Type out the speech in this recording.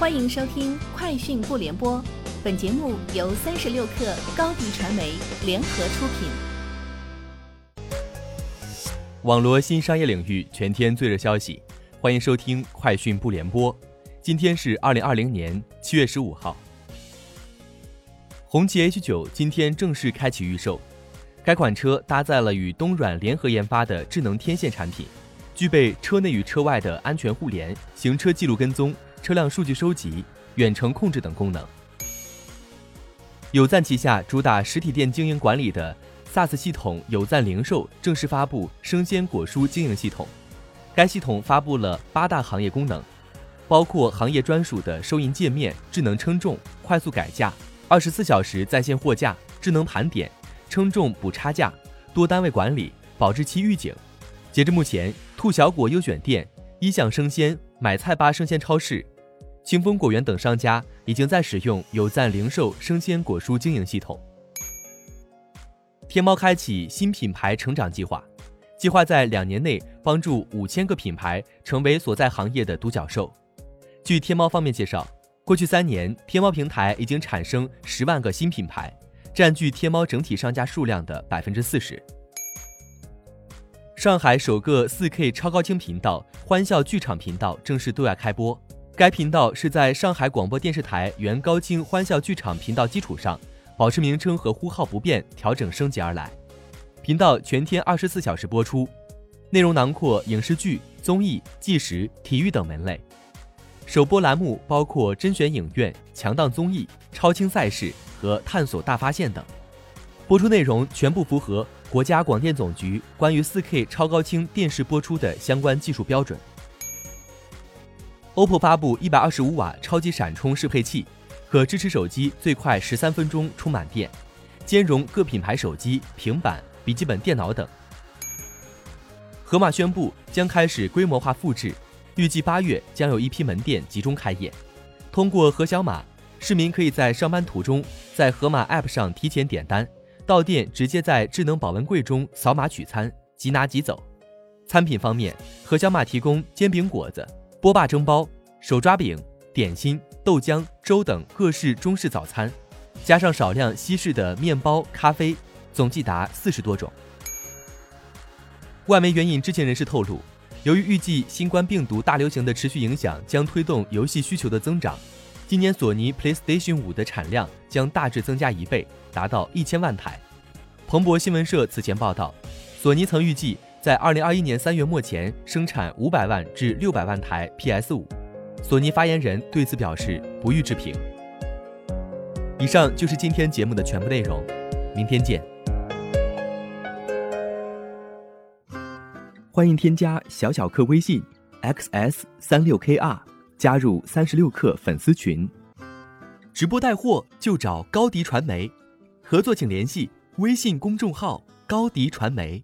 欢迎收听《快讯不联播》，本节目由三十六克高低传媒联合出品。网罗新商业领域全天最热消息，欢迎收听《快讯不联播》。今天是二零二零年七月十五号。红旗 H 九今天正式开启预售，该款车搭载了与东软联合研发的智能天线产品，具备车内与车外的安全互联、行车记录跟踪。车辆数据收集、远程控制等功能。有赞旗下主打实体店经营管理的 SaaS 系统有赞零售正式发布生鲜果蔬经营系统。该系统发布了八大行业功能，包括行业专属的收银界面、智能称重、快速改价、二十四小时在线货架、智能盘点、称重补差价、多单位管理、保质期预警。截至目前，兔小果优选店、一享生鲜、买菜吧生鲜超市。清风果园等商家已经在使用有赞零售生鲜果蔬经营系统。天猫开启新品牌成长计划，计划在两年内帮助五千个品牌成为所在行业的独角兽。据天猫方面介绍，过去三年，天猫平台已经产生十万个新品牌，占据天猫整体商家数量的百分之四十。上海首个四 K 超高清频道欢笑剧场频道正式对外开播。该频道是在上海广播电视台原高清欢笑剧场频道基础上，保持名称和呼号不变，调整升级而来。频道全天二十四小时播出，内容囊括影视剧、综艺、纪实、体育等门类。首播栏目包括甄选影院、强档综艺、超清赛事和探索大发现等。播出内容全部符合国家广电总局关于四 K 超高清电视播出的相关技术标准。OPPO 发布一百二十五瓦超级闪充适配器，可支持手机最快十三分钟充满电，兼容各品牌手机、平板、笔记本电脑等。盒马宣布将开始规模化复制，预计八月将有一批门店集中开业。通过盒小码，市民可以在上班途中在盒马 App 上提前点单，到店直接在智能保温柜中扫码取餐，即拿即走。餐品方面，盒小码提供煎饼果子。波霸蒸包、手抓饼、点心、豆浆、粥等各式中式早餐，加上少量西式的面包、咖啡，总计达四十多种。外媒援引知情人士透露，由于预计新冠病毒大流行的持续影响将推动游戏需求的增长，今年索尼 PlayStation 五的产量将大致增加一倍，达到一千万台。彭博新闻社此前报道，索尼曾预计。在二零二一年三月末前生产五百万至六百万台 PS 五，索尼发言人对此表示不予置评。以上就是今天节目的全部内容，明天见。欢迎添加小小客微信 xs 三六 kr，加入三十六氪粉丝群，直播带货就找高迪传媒，合作请联系微信公众号高迪传媒。